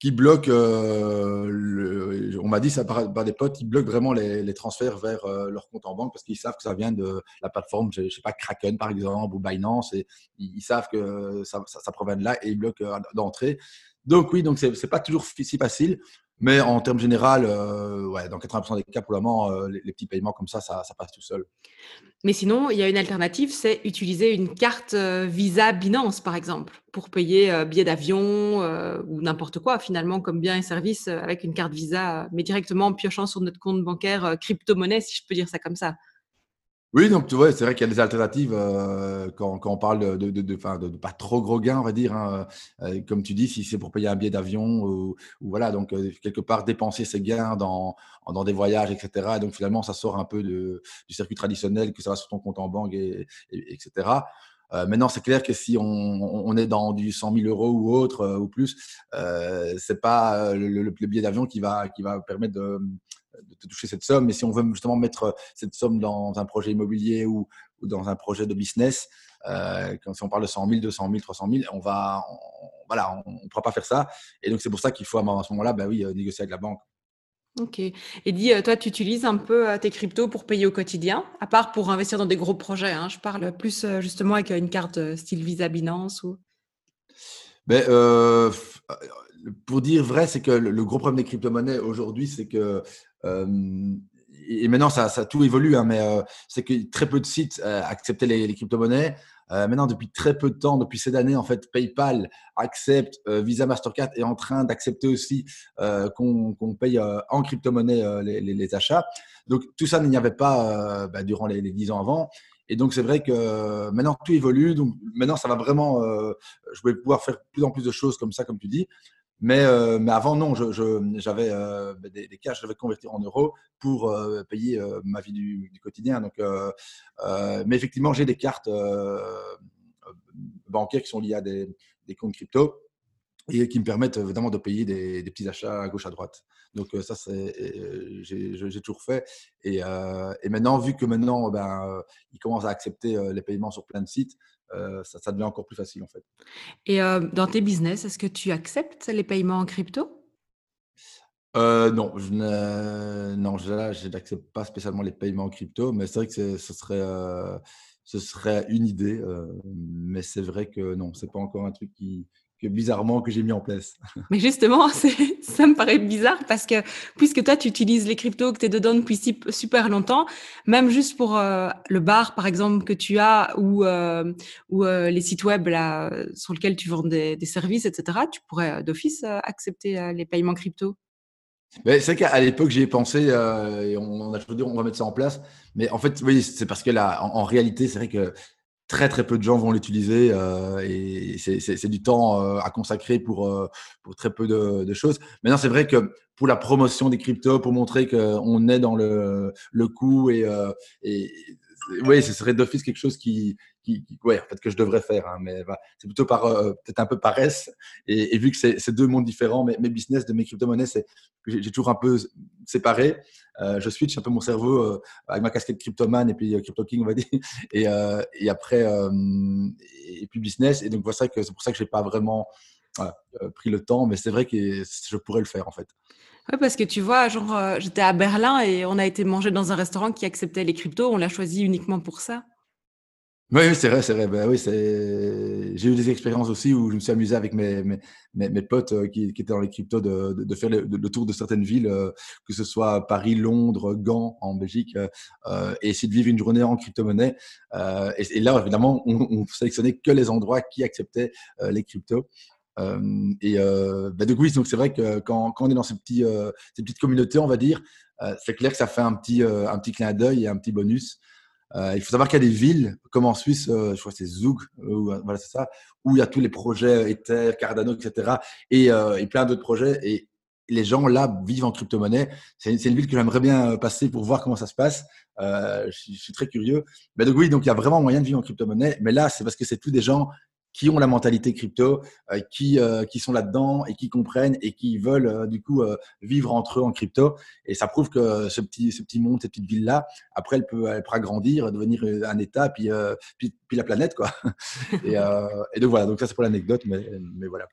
qui bloquent. Euh, on m'a dit ça par, des potes, ils bloquent vraiment les, transferts vers euh, leur compte en banque parce qu'ils savent que ça vient de la plateforme, je, ne sais pas Kraken par exemple ou Binance, et ils, savent que ça, ça, provient de là et ils bloquent d'entrée. Donc oui, donc c'est pas toujours si facile. Mais en termes général, euh, ouais, dans 80% des cas, pour le moment, euh, les, petits paiements comme ça, ça, passe tout seul. Mais sinon, il y a une alternative, c'est utiliser une carte euh, Visa Binance, par exemple, pour payer billets d'avion ou n'importe quoi, finalement, comme bien et service avec une carte Visa, mais directement en piochant sur notre compte bancaire crypto-monnaie, si je peux dire ça comme ça. Oui, donc tu vois, c'est vrai qu'il y a des alternatives euh, quand, quand, on parle de, de, de, de, de, pas trop gros gains, on va dire. Hein, euh, comme tu dis, si c'est pour payer un billet d'avion ou, ou, voilà, donc euh, quelque part dépenser ses gains dans, dans des voyages, etc. Et donc finalement, ça sort un peu de, du circuit traditionnel, que ça va sur ton compte en banque, et, et etc. Euh, maintenant, c'est clair que si on, on, est dans du 100 000 euros ou autre euh, ou plus, euh, c'est pas le, le, le billet d'avion qui va, qui va permettre de, de toucher cette somme. Mais si on veut justement mettre cette somme dans un projet immobilier ou, ou dans un projet de business, euh, quand si on parle de 100 000, 200 000, 300 000, on va, on, voilà, on ne pourra pas faire ça. Et donc c'est pour ça qu'il faut à ce moment-là, ben oui, négocier avec la banque. Ok. Et dis, toi, tu utilises un peu tes cryptos pour payer au quotidien, à part pour investir dans des gros projets. Hein. Je parle plus justement avec une carte style Visa Binance ou? Ben, euh, pour dire vrai, c'est que le, gros problème des crypto-monnaies aujourd'hui, c'est que euh, et maintenant ça, ça tout évolue, hein, mais euh, c'est que très peu de sites acceptaient les, les crypto-monnaies. Euh, maintenant, depuis très peu de temps, depuis cette année, en fait, PayPal accepte, euh, Visa, Mastercard est en train d'accepter aussi euh, qu'on paye en crypto-monnaie les, les, les, achats. Donc, tout ça, il n'y avait pas bah, durant les, 10 ans avant. Et donc, c'est vrai que maintenant, tout évolue. Donc, maintenant, ça va vraiment. je vais pouvoir faire plus en plus de choses comme ça, comme tu dis. Mais, euh, mais avant, non, j'avais euh, des, des cas, je devais convertir en euros pour euh, payer euh, ma vie du, quotidien. Donc, mais effectivement, j'ai des cartes bancaires qui sont liées à des, des, comptes crypto et qui me permettent évidemment de payer des, des petits achats à gauche à droite. Donc ça, c'est j'ai toujours fait. Et, et, maintenant, vu que maintenant, ben, ils commencent à accepter les paiements sur plein de sites, euh, ça, ça, devient encore plus facile en fait. Et euh, dans tes business, est-ce que tu acceptes les paiements en crypto? Euh, non, je non, je n'accepte pas spécialement les paiements en crypto, mais c'est vrai que ce serait, ce serait une idée, mais c'est vrai que non, c'est pas encore un truc qui, que bizarrement que j'ai mis en place. Mais justement, ça me paraît bizarre parce que puisque toi, tu utilises les cryptos, que tu es dedans depuis super longtemps, même juste pour euh, le bar, par exemple, que tu as ou, euh, ou euh, les sites web là, sur lesquels tu vends des, des services, etc., tu pourrais d'office accepter les paiements crypto? c'est vrai qu'à l'époque, j'y ai pensé et on, a toujours dit on va mettre ça en place. Mais en fait, oui, c'est parce que là, en, en réalité, c'est vrai que très très peu de gens vont l'utiliser euh, et c'est du temps euh, à consacrer pour, euh, très peu de, choses. Maintenant, c'est vrai que pour la promotion des cryptos, pour montrer qu'on est dans le, le coup et oui, ce serait d'office quelque chose qui, ouais, en fait, que je devrais faire. Hein, mais c'est plutôt par euh, peut-être un peu paresse. Et, vu que c'est deux mondes différents, mes, mes business de mes crypto-monnaies, j'ai toujours un peu séparé. Euh, je switch un peu mon cerveau euh, avec ma casquette cryptoman et puis crypto king, on va dire. Et, après, et puis business. Et donc, voilà c'est pour ça que j'ai pas vraiment pris le temps. Mais c'est vrai que je pourrais le faire en fait. Oui, parce que tu vois, genre, euh, j'étais à Berlin et on a été manger dans un restaurant qui acceptait les cryptos. On l'a choisi uniquement pour ça. Oui, c'est vrai, c'est vrai. Ben, oui, j'ai eu des expériences aussi où je me suis amusé avec mes, mes, potes euh, qui, étaient dans les cryptos de, de, faire le, tour de certaines villes, euh, que ce soit Paris, Londres, Gand en Belgique, euh, et essayer de vivre une journée en crypto-monnaie. Et, et, là, évidemment, on, on sélectionnait que les endroits qui acceptaient les cryptos. Euh, et euh, bah, coup, donc c'est vrai que quand, on est dans ces, euh, petites communautés, on va dire, c'est clair que ça fait un petit, un petit clin d'œil et un petit bonus. il faut savoir qu'il y a des villes, comme en Suisse, je crois que c'est Zug, voilà, c'est ça, où il y a tous les projets Ether, Cardano, etc. Et, et plein d'autres projets. Et les gens là vivent en crypto-monnaie. C'est une ville que j'aimerais bien passer pour voir comment ça se passe. Euh, je, suis très curieux. Mais donc oui, donc il y a vraiment moyen de vivre en crypto-monnaie. Mais là, c'est parce que c'est tous des gens qui ont la mentalité crypto, euh, qui, euh, qui sont là-dedans et qui comprennent et qui veulent euh, du coup vivre entre eux en crypto. Et ça prouve que ce petit, ce petit monde, cette petite ville-là, après, elle peut, elle pourra grandir, devenir un État, puis, puis, puis, la planète. quoi. et, et donc voilà, donc ça c'est pour l'anecdote, mais, mais voilà.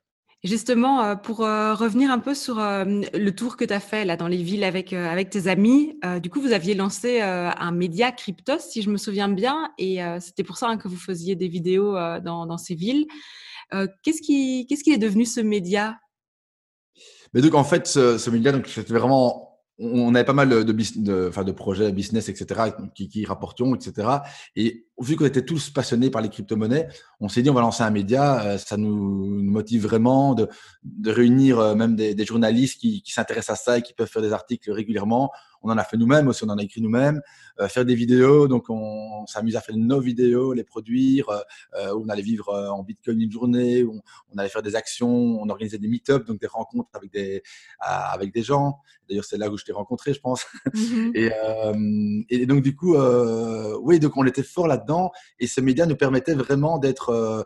Justement, euh, pour euh, revenir un peu sur euh, le tour que tu as fait là dans les villes avec, avec tes amis, du coup, vous aviez lancé un média Cryptos, si je me souviens bien, et c'était pour ça hein, que vous faisiez des vidéos dans, ces villes. Qu'est-ce qui, qu'est-ce qui est devenu ce média? Mais donc, en fait, ce, média, donc, c'était vraiment on avait pas mal de, de, de, enfin, de projets business, etc., qui, qui rapportions, etc. Et vu qu'on était tous passionnés par les crypto-monnaies, on s'est dit on va lancer un média. Euh, ça nous, motive vraiment de, de réunir euh, même des, des journalistes qui, qui s'intéressent à ça et qui peuvent faire des articles régulièrement. On en a fait nous-mêmes aussi, on en a écrit nous-mêmes. Euh, faire des vidéos, donc on, s'amuse à faire nos vidéos, les produire. Euh, on allait vivre en Bitcoin une journée, on, on, allait faire des actions, on organisait des meet-ups, donc des rencontres avec des avec des gens. D'ailleurs, c'est là où je t'ai rencontré, je pense. Mm-hmm. et, et, donc du coup, oui, donc on était fort là-dedans, et ce média nous permettait vraiment d'être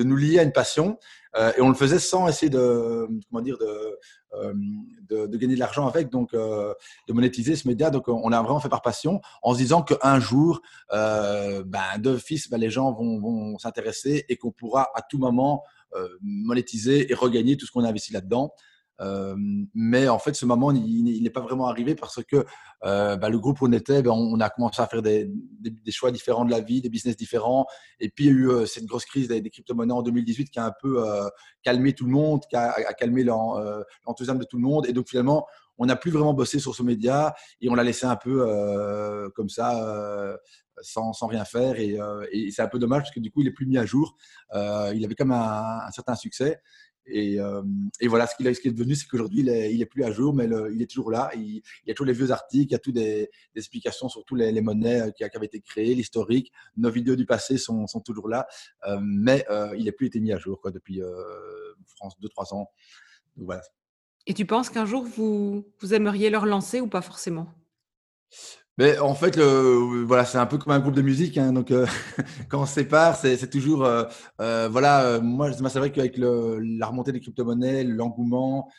de nous lier à une passion. Euh, et on le faisait sans essayer de, comment dire, de, euh, gagner de l'argent avec, donc euh, de monétiser ce média. Donc on a vraiment fait par passion, en se disant qu'un jour, ben, d'office, ben, les gens vont s'intéresser et qu'on pourra à tout moment monétiser et regagner tout ce qu'on a investi là-dedans. Mais en fait, ce moment, il, n'est pas vraiment arrivé parce que bah, le groupe où on était, ben, on, a commencé à faire des, des, choix différents de la vie, des business différents. Et puis, il y a eu cette grosse crise des, crypto-monnaies en 2018 qui a un peu calmé tout le monde, qui a, calmé l'enthousiasme de tout le monde. Et donc, finalement, on n'a plus vraiment bossé sur ce média et on l'a laissé un peu comme ça. Sans, rien faire et, c'est un peu dommage parce que du coup il est plus mis à jour. il avait même un, un certain succès euh, et, voilà, ce qu'il est devenu, c'est qu'aujourd'hui, il, est, plus à jour, mais il est toujours là. Il, y a tous les vieux articles, il y a toutes des, explications sur toutes les, monnaies euh, qui, avaient été créées, l'historique. Nos vidéos du passé sont, toujours là, euh, mais il n'a plus été mis à jour quoi, depuis France 2-3 ans. voilà. Et tu penses qu'un jour, vous, vous aimeriez le relancer ou pas forcément? En fait, voilà, c'est un peu comme un groupe de musique. Hein, donc, euh, quand on sépare, c'est toujours. Euh, euh, voilà, moi, c'est vrai qu'avec la remontée des crypto-monnaies, l'engouement,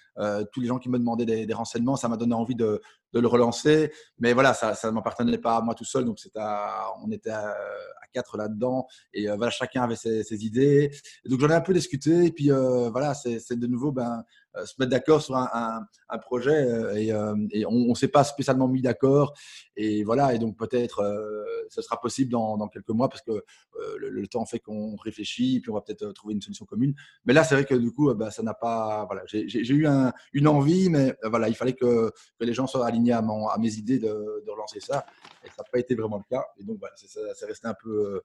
tous les gens qui me demandaient des, renseignements, ça m'a donné envie de, le relancer. Mais voilà, ça ne m'appartenait pas à moi tout seul. Donc, on était à, quatre là-dedans. Et voilà, chacun avait ses, idées. donc, j'en ai un peu discuté. Puis, voilà, c'est de nouveau ben, se mettre d'accord sur un, projet euh, et, euh, et on ne s'est pas spécialement mis d'accord. Et voilà, et donc peut-être ce sera possible dans, dans, quelques mois parce que le, temps fait qu'on réfléchit et puis on va peut-être trouver une solution commune. Mais là, c'est vrai que du coup, bah, ça n'a pas. Voilà, j'ai eu un, une envie, mais voilà, il fallait que, les gens soient alignés à, à mes idées de, de, relancer ça. Et ça n'a pas été vraiment le cas. Et donc, voilà, c'est resté un peu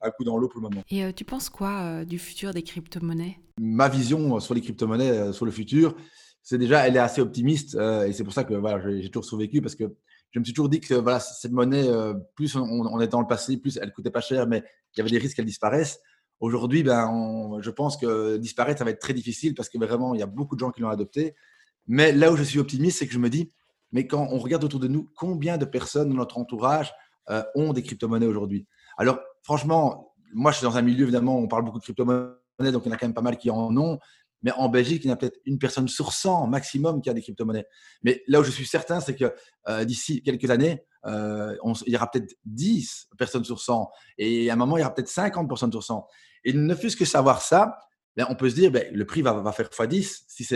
un coup dans l'eau pour le moment. Et tu penses quoi du futur des crypto-monnaies? Ma vision sur les crypto-monnaies, sur le futur, c'est déjà, elle est assez optimiste euh, et c'est pour ça que voilà, j'ai toujours survécu parce que je me suis toujours dit que voilà, cette monnaie, euh, plus on, est dans le passé, plus elle coûtait pas cher, mais il y avait des risques qu'elle disparaisse. Aujourd'hui, ben, je pense que disparaître, ça va être très difficile parce que vraiment, il y a beaucoup de gens qui l'ont adopté. Mais là où je suis optimiste, c'est que je me dis, mais quand on regarde autour de nous, combien de personnes dans notre entourage euh, ont des crypto-monnaies aujourd'hui? Alors, franchement, moi, je suis dans un milieu, évidemment, on parle beaucoup de crypto-monnaies, donc il y en a quand même pas mal qui en ont. Mais en Belgique, il y a peut-être une personne sur 100 maximum qui a des crypto-monnaies. Mais là où je suis certain, c'est que euh, d'ici quelques années, euh, il y aura peut-être 10 personnes sur 100. Et à un moment, il y aura peut-être 50 personnes sur 100. Et ne fût-ce que savoir ça, ben, on peut se dire, ben, le prix va, faire x10. Si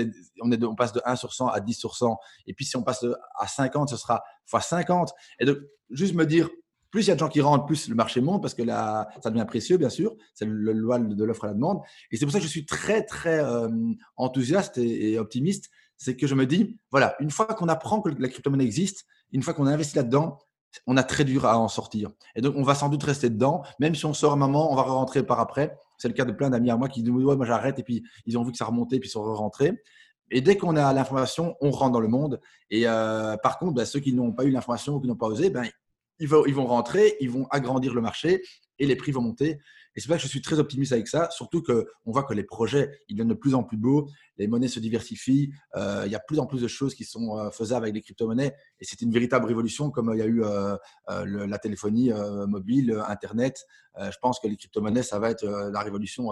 on, passe de 1 sur 100 à 10 sur 100. Et puis si on passe à 50, ce sera x50. Et donc, juste me dire, plus il y a de gens qui rentrent, plus le marché monte parce que là, ça devient précieux, bien sûr. C'est le loi de l'offre à la demande. Et c'est pour ça que je suis très, très euh, enthousiaste et, optimiste. C'est que je me dis, voilà, une fois qu'on apprend que la crypto-monnaie existe, une fois qu'on a investi là-dedans, on a très dur à en sortir. Et donc, on va sans doute rester dedans. Même si on sort un moment, on va rentrer par après. C'est le cas de plein d'amis à moi qui disent, ouais, moi j'arrête. Et puis, ils ont vu que ça remontait, puis ils sont rentrés. Et dès qu'on a l'information, on rentre dans le monde. Et euh, par contre, bah, ceux qui n'ont pas eu l'information ou qui n'ont pas osé, ben, ils vont rentrer, ils vont agrandir le marché et les prix vont monter. Et c'est vrai que je suis très optimiste avec ça, surtout qu'on voit que les projets, ils deviennent de plus en plus beaux, les monnaies se diversifient, euh, il y a plus en plus de choses qui sont euh, faisables avec les crypto-monnaies, et c'est une véritable révolution comme il y a eu euh, la téléphonie mobile, Internet. je pense que les crypto-monnaies, ça va être la révolution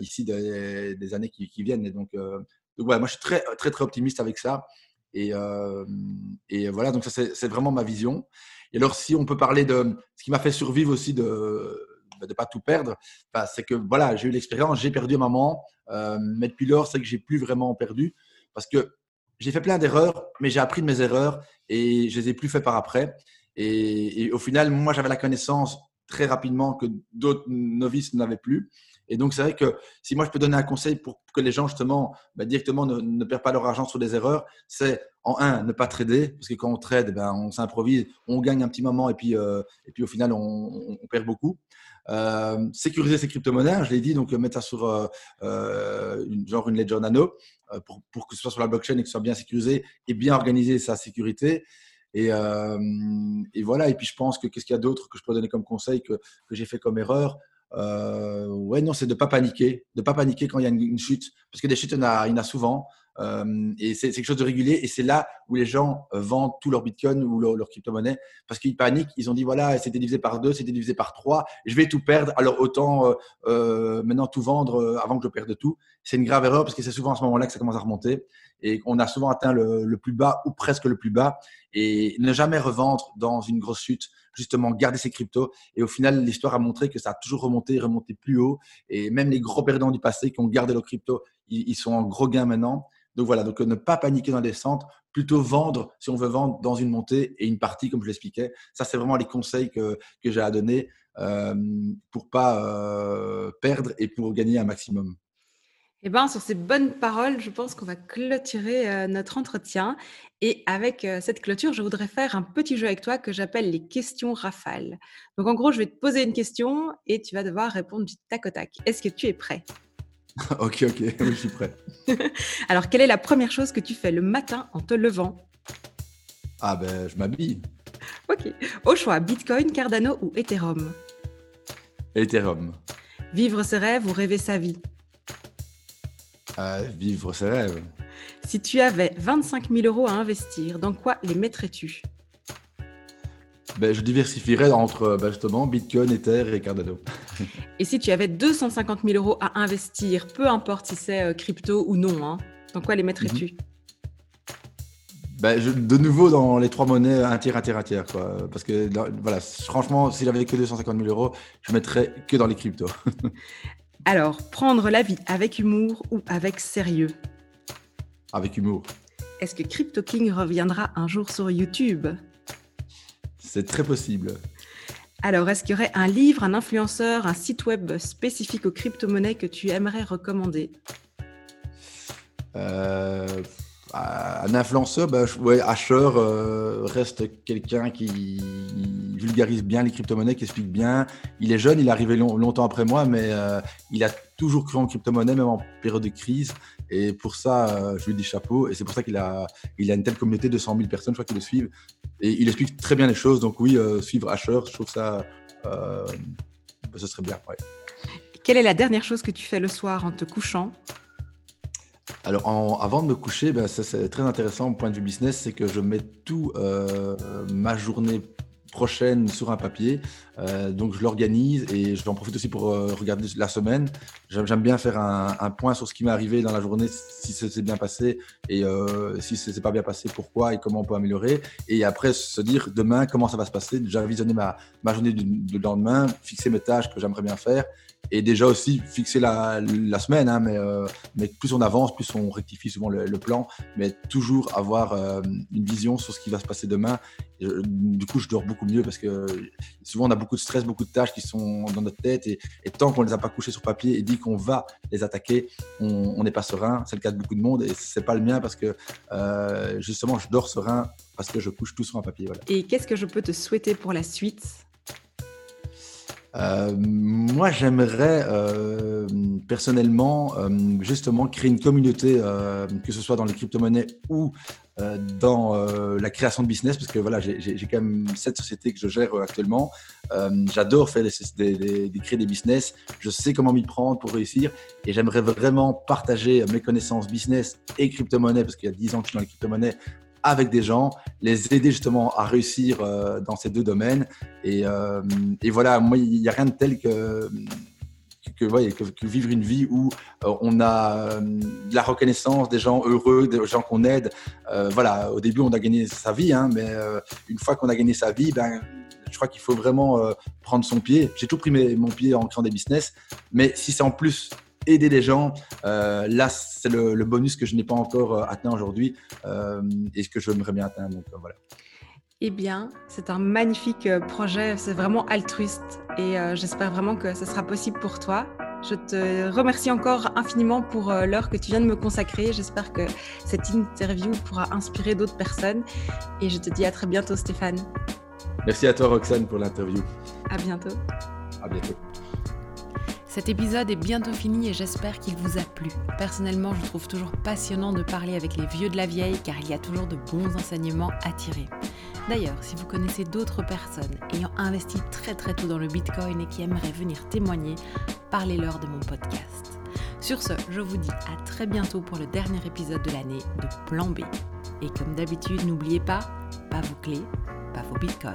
ici des, années qui, viennent. Et donc, donc voilà, moi je suis très, très, très optimiste avec ça. Et, et voilà, donc ça c'est vraiment ma vision. Et alors, si on peut parler de ce qui m'a fait survivre aussi de ne pas tout perdre, c'est que voilà, j'ai eu l'expérience, j'ai perdu maman, euh, mais depuis lors, c'est que j'ai plus vraiment perdu parce que j'ai fait plein d'erreurs, mais j'ai appris de mes erreurs et je les ai plus fait par après. Et, au final, moi, j'avais la connaissance très rapidement que d'autres novices n'avaient plus. Et donc, c'est vrai que si moi, je peux donner un conseil pour que les gens, justement, bah, directement ne, perdent pas leur argent sur des erreurs, c'est en un, ne pas trader, parce que quand on trade, eh ben, on s'improvise, on gagne un petit moment et puis, euh, et puis au final, on, perd beaucoup. Euh, sécuriser ses crypto-monnaies, je l'ai dit, donc mettre ça sur une, genre une Ledger Nano pour, que ce soit sur la blockchain et que ce soit bien sécurisé et bien organiser sa sécurité. Et, voilà, et puis je pense que qu'est-ce qu'il y a d'autre que je peux donner comme conseil que, j'ai fait comme erreur? Euh, ouais, non, c'est de ne pas paniquer, de pas paniquer quand il y a une, chute, parce que des chutes, il y en a souvent. Euh, et c'est quelque chose de régulier. Et c'est là où les gens euh, vendent tout leur bitcoin ou leur, crypto-monnaie parce qu'ils paniquent. Ils ont dit voilà, c'était divisé par deux, c'était divisé par trois, je vais tout perdre. Alors autant euh, maintenant tout vendre avant que je perde tout. C'est une grave erreur parce que c'est souvent à ce moment-là que ça commence à remonter et qu'on a souvent atteint le, plus bas ou presque le plus bas. Et ne jamais revendre dans une grosse chute, justement garder ses cryptos. Et au final, l'histoire a montré que ça a toujours remonté, remonté plus haut. Et même les gros perdants du passé qui ont gardé leurs cryptos, ils sont en gros gain maintenant. Donc voilà, donc ne pas paniquer dans la descente, plutôt vendre si on veut vendre dans une montée et une partie, comme je l'expliquais. Ça, c'est vraiment les conseils que, que j'ai à donner euh, pour pas euh, perdre et pour gagner un maximum. Eh bien, sur ces bonnes paroles, je pense qu'on va clôturer euh, notre entretien. Et avec euh, cette clôture, je voudrais faire un petit jeu avec toi que j'appelle les questions rafales. Donc, en gros, je vais te poser une question et tu vas devoir répondre du tac au tac. Est-ce que tu es prêt? Ok, ok, je suis prêt. Alors, quelle est la première chose que tu fais le matin en te levant? Ah ben, je m'habille. Ok. Au choix, Bitcoin, Cardano ou Ethereum? Ethereum. Vivre ses rêves ou rêver sa vie? Vivre ses rêves. Si tu avais 25 000 euros à investir, dans quoi les mettrais-tu? Ben, Je diversifierais entre ben, justement Bitcoin, Ether et Cardano. Et si tu avais 250 000 euros à investir, peu importe si c'est euh, crypto ou non, hein, dans quoi les mettrais-tu? Mhm. ben, de nouveau dans les trois monnaies, un tiers, un tiers, un tiers. Quoi. Parce que voilà, franchement, si j'avais que 250 000 euros, je mettrais que dans les cryptos. Alors, prendre la vie avec humour ou avec sérieux? Avec humour. Est-ce que Crypto King reviendra un jour sur YouTube? C'est très possible. Alors, est-ce qu'il y aurait un livre, un influenceur, un site web spécifique aux crypto-monnaies que tu aimerais recommander? Euh, Un influenceur, bah, ouais, Asher euh, reste quelqu'un qui vulgarise bien les crypto-monnaies, qui explique bien. Il est jeune, il est arrivé longtemps après moi, mais euh, il a toujours cru en crypto-monnaie, même en période de crise. Et pour ça, je lui dis chapeau. Et c'est pour ça qu'il a, il a une telle communauté de 100 000 personnes, je crois, qui le suivent. Et il explique très bien les choses. Donc oui, euh, suivre Asher, je trouve ça, euh, ce serait bien. Quelle est la dernière chose que tu fais le soir en te couchant? Alors, avant de me coucher, ben, c'est très intéressant au point de vue business, c'est que je mets tout euh, ma journée prochaine sur un papier. Euh, donc je l'organise et je vais en profite aussi pour euh, regarder la semaine. J'aime bien faire un, point sur ce qui m'est arrivé dans la journée, si ça s'est bien passé et si ça s'est pas bien passé, pourquoi et comment on peut améliorer. Et après se dire demain comment ça va se passer? Déjà visionner ma journée du, lendemain, fixer mes tâches que j'aimerais bien faire et déjà aussi fixer la, semaine. Hein, mais, mais plus on avance, plus on rectifie souvent le, plan. Mais toujours avoir une vision sur ce qui va se passer demain. du coup, je dors beaucoup mieux parce que souvent on a beaucoup de stress, beaucoup de tâches qui sont dans notre tête et, tant qu'on ne les a pas couchées sur papier et dit qu'on va les attaquer, on n'est pas serein. C'est le cas de beaucoup de monde et c'est pas le mien parce que euh, justement je dors serein parce que je couche tout sur un papier. Et qu'est-ce que je peux te souhaiter pour la suite? Euh, moi, j'aimerais euh, personnellement justement créer une communauté, que ce soit dans les crypto-monnaies ou euh, dans euh, la création de business parce que voilà, j'ai quand même cette société que je gère euh, actuellement. J'adore faire des, créer des business. Je sais comment m'y prendre pour réussir et j'aimerais vraiment partager mes connaissances business et crypto-monnaie parce qu'il y a 10 ans que je suis dans les crypto-monnaies avec des gens, les aider justement à réussir dans ces deux domaines. Et, et voilà, moi, il n'y a rien de tel que que, vivre une vie où euh, on a euh, de la reconnaissance, des gens heureux, des gens qu'on aide. Euh, voilà, au début, on a gagné sa vie, hein, mais une fois qu'on a gagné sa vie, ben, je crois qu'il faut vraiment prendre son pied. J'ai tout pris mon pied en créant des business, mais si c'est en plus aider des gens, là, c'est le, bonus que je n'ai pas encore atteint aujourd'hui et ce que j'aimerais bien atteindre. Donc, voilà. Eh bien, c'est un magnifique euh, projet, c'est vraiment altruiste et euh, j'espère vraiment que ce sera possible pour toi. Je te remercie encore infiniment pour euh, l'heure que tu viens de me consacrer. J'espère que cette interview pourra inspirer d'autres personnes. Et je te dis à très bientôt, Stéphane. Merci à toi, Roxane, pour l'interview. À bientôt. À bientôt. Cet épisode est bientôt fini et j'espère qu'il vous a plu. Personnellement, je trouve toujours passionnant de parler avec les vieux de la vieille car il y a toujours de bons enseignements à tirer. D'ailleurs, si vous connaissez d'autres personnes ayant investi très très tôt dans le Bitcoin et qui aimeraient venir témoigner, parlez-leur de mon podcast. Sur ce, je vous dis à très bientôt pour le dernier épisode de l'année de Plan B. Et comme d'habitude, n'oubliez pas, pas vos clés, pas vos bitcoins.